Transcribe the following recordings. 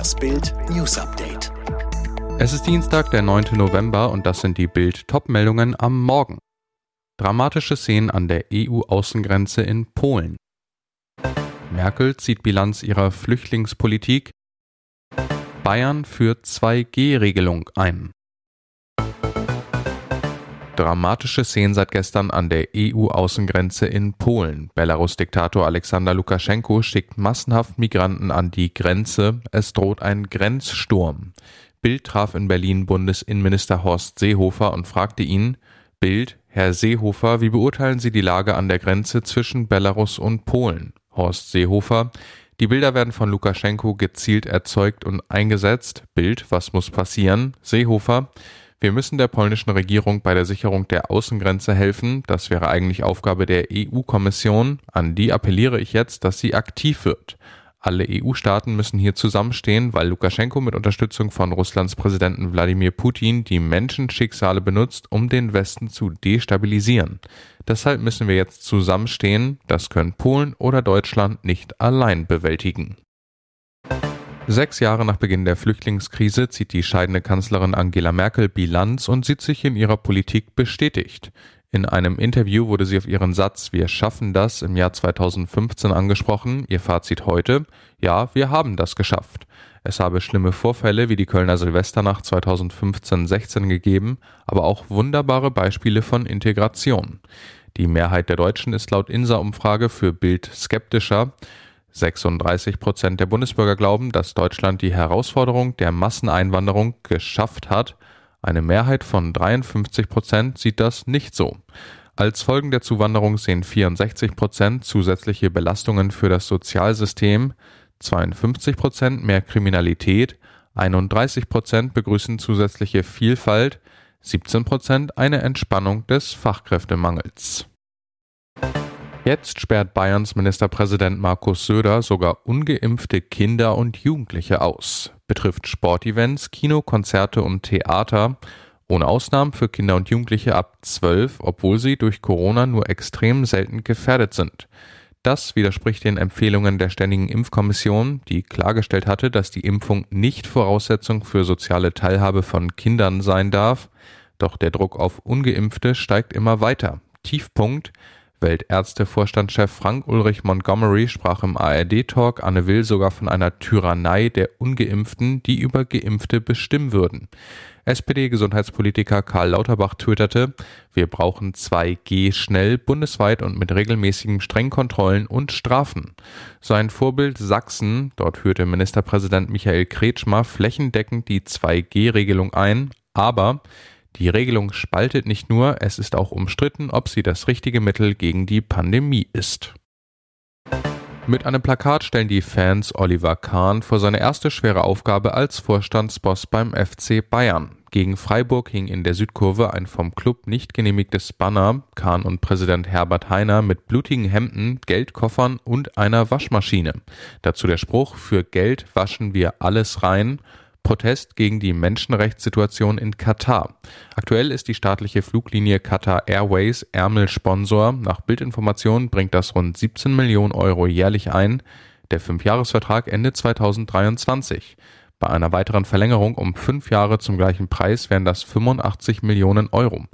Das Bild News Update. Es ist Dienstag, der 9. November und das sind die Bild Topmeldungen am Morgen. Dramatische Szenen an der EU-Außengrenze in Polen. Merkel zieht Bilanz ihrer Flüchtlingspolitik. Bayern führt 2G-Regelung ein. Dramatische Szenen seit gestern an der EU-Außengrenze in Polen. Belarus-Diktator Alexander Lukaschenko schickt massenhaft Migranten an die Grenze. Es droht ein Grenzsturm. Bild traf in Berlin Bundesinnenminister Horst Seehofer und fragte ihn, Bild, Herr Seehofer, wie beurteilen Sie die Lage an der Grenze zwischen Belarus und Polen? Horst Seehofer, die Bilder werden von Lukaschenko gezielt erzeugt und eingesetzt. Bild, was muss passieren? Seehofer, wir müssen der polnischen Regierung bei der Sicherung der Außengrenze helfen. Das wäre eigentlich Aufgabe der EU-Kommission. An die appelliere ich jetzt, dass sie aktiv wird. Alle EU-Staaten müssen hier zusammenstehen, weil Lukaschenko mit Unterstützung von Russlands Präsidenten Wladimir Putin die Menschenschicksale benutzt, um den Westen zu destabilisieren. Deshalb müssen wir jetzt zusammenstehen. Das können Polen oder Deutschland nicht allein bewältigen. Sechs Jahre nach Beginn der Flüchtlingskrise zieht die scheidende Kanzlerin Angela Merkel Bilanz und sieht sich in ihrer Politik bestätigt. In einem Interview wurde sie auf ihren Satz Wir schaffen das im Jahr 2015 angesprochen. Ihr Fazit heute, ja, wir haben das geschafft. Es habe schlimme Vorfälle wie die Kölner Silvesternacht 2015-16 gegeben, aber auch wunderbare Beispiele von Integration. Die Mehrheit der Deutschen ist laut INSA-Umfrage für Bild skeptischer. 36 Prozent der Bundesbürger glauben, dass Deutschland die Herausforderung der Masseneinwanderung geschafft hat. Eine Mehrheit von 53 Prozent sieht das nicht so. Als Folgen der Zuwanderung sehen 64 Prozent zusätzliche Belastungen für das Sozialsystem, 52 Prozent mehr Kriminalität, 31 Prozent begrüßen zusätzliche Vielfalt, 17 Prozent eine Entspannung des Fachkräftemangels. Jetzt sperrt Bayerns Ministerpräsident Markus Söder sogar ungeimpfte Kinder und Jugendliche aus. Betrifft Sportevents, Kino, Konzerte und Theater. Ohne Ausnahmen für Kinder und Jugendliche ab 12, obwohl sie durch Corona nur extrem selten gefährdet sind. Das widerspricht den Empfehlungen der Ständigen Impfkommission, die klargestellt hatte, dass die Impfung nicht Voraussetzung für soziale Teilhabe von Kindern sein darf. Doch der Druck auf ungeimpfte steigt immer weiter. Tiefpunkt Weltärztevorstandschef Frank-Ulrich Montgomery sprach im ARD-Talk Anne Will sogar von einer Tyrannei der Ungeimpften, die über Geimpfte bestimmen würden. SPD-Gesundheitspolitiker Karl Lauterbach twitterte, wir brauchen 2G schnell, bundesweit und mit regelmäßigen Strengkontrollen und Strafen. Sein Vorbild Sachsen, dort führte Ministerpräsident Michael Kretschmer flächendeckend die 2G-Regelung ein, aber die Regelung spaltet nicht nur, es ist auch umstritten, ob sie das richtige Mittel gegen die Pandemie ist. Mit einem Plakat stellen die Fans Oliver Kahn vor seine erste schwere Aufgabe als Vorstandsboss beim FC Bayern. Gegen Freiburg hing in der Südkurve ein vom Club nicht genehmigtes Banner, Kahn und Präsident Herbert Heiner mit blutigen Hemden, Geldkoffern und einer Waschmaschine. Dazu der Spruch, für Geld waschen wir alles rein Protest gegen die Menschenrechtssituation in Katar. Aktuell ist die staatliche Fluglinie Qatar Airways Ärmelsponsor. Nach Bildinformationen bringt das rund 17 Millionen Euro jährlich ein. Der Fünfjahresvertrag endet 2023. Bei einer weiteren Verlängerung um fünf Jahre zum gleichen Preis wären das 85 Millionen Euro.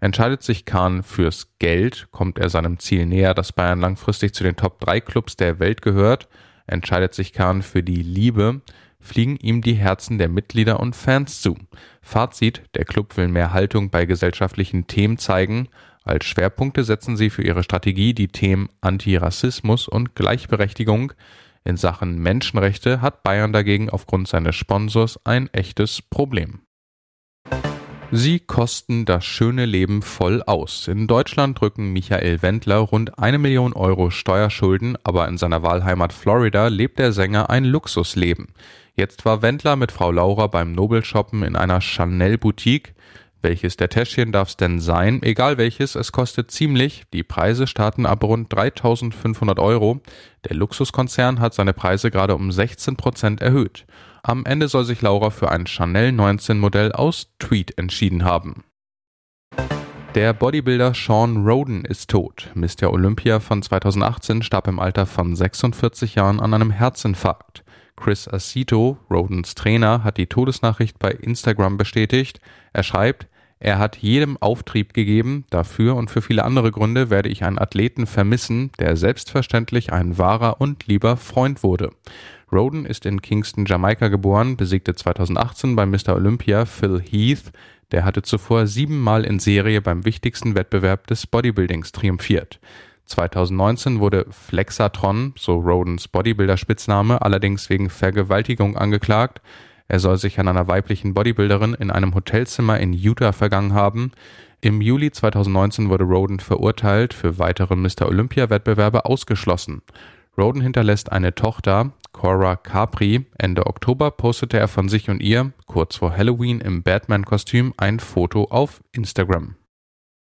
Entscheidet sich Kahn fürs Geld, kommt er seinem Ziel näher, dass Bayern langfristig zu den Top 3 Clubs der Welt gehört. Entscheidet sich Kahn für die Liebe, fliegen ihm die Herzen der Mitglieder und Fans zu. Fazit, der Club will mehr Haltung bei gesellschaftlichen Themen zeigen. Als Schwerpunkte setzen sie für ihre Strategie die Themen Antirassismus und Gleichberechtigung. In Sachen Menschenrechte hat Bayern dagegen aufgrund seines Sponsors ein echtes Problem. Sie kosten das schöne Leben voll aus. In Deutschland drücken Michael Wendler rund eine Million Euro Steuerschulden, aber in seiner Wahlheimat Florida lebt der Sänger ein Luxusleben. Jetzt war Wendler mit Frau Laura beim Nobel-Shoppen in einer Chanel-Boutique. Welches der Täschchen darf's denn sein? Egal welches, es kostet ziemlich. Die Preise starten ab rund 3500 Euro. Der Luxuskonzern hat seine Preise gerade um 16 Prozent erhöht. Am Ende soll sich Laura für ein Chanel 19 Modell aus Tweed entschieden haben. Der Bodybuilder Sean Roden ist tot. Mr. Olympia von 2018 starb im Alter von 46 Jahren an einem Herzinfarkt. Chris Acito, Rodens Trainer, hat die Todesnachricht bei Instagram bestätigt. Er schreibt, er hat jedem Auftrieb gegeben, dafür und für viele andere Gründe werde ich einen Athleten vermissen, der selbstverständlich ein wahrer und lieber Freund wurde. Roden ist in Kingston, Jamaika geboren, besiegte 2018 bei Mr. Olympia Phil Heath, der hatte zuvor siebenmal in Serie beim wichtigsten Wettbewerb des Bodybuildings triumphiert. 2019 wurde Flexatron, so Rodens Bodybuilder-Spitzname, allerdings wegen Vergewaltigung angeklagt. Er soll sich an einer weiblichen Bodybuilderin in einem Hotelzimmer in Utah vergangen haben. Im Juli 2019 wurde Roden verurteilt, für weitere Mr. Olympia-Wettbewerbe ausgeschlossen. Roden hinterlässt eine Tochter, Cora Capri. Ende Oktober postete er von sich und ihr, kurz vor Halloween im Batman-Kostüm, ein Foto auf Instagram.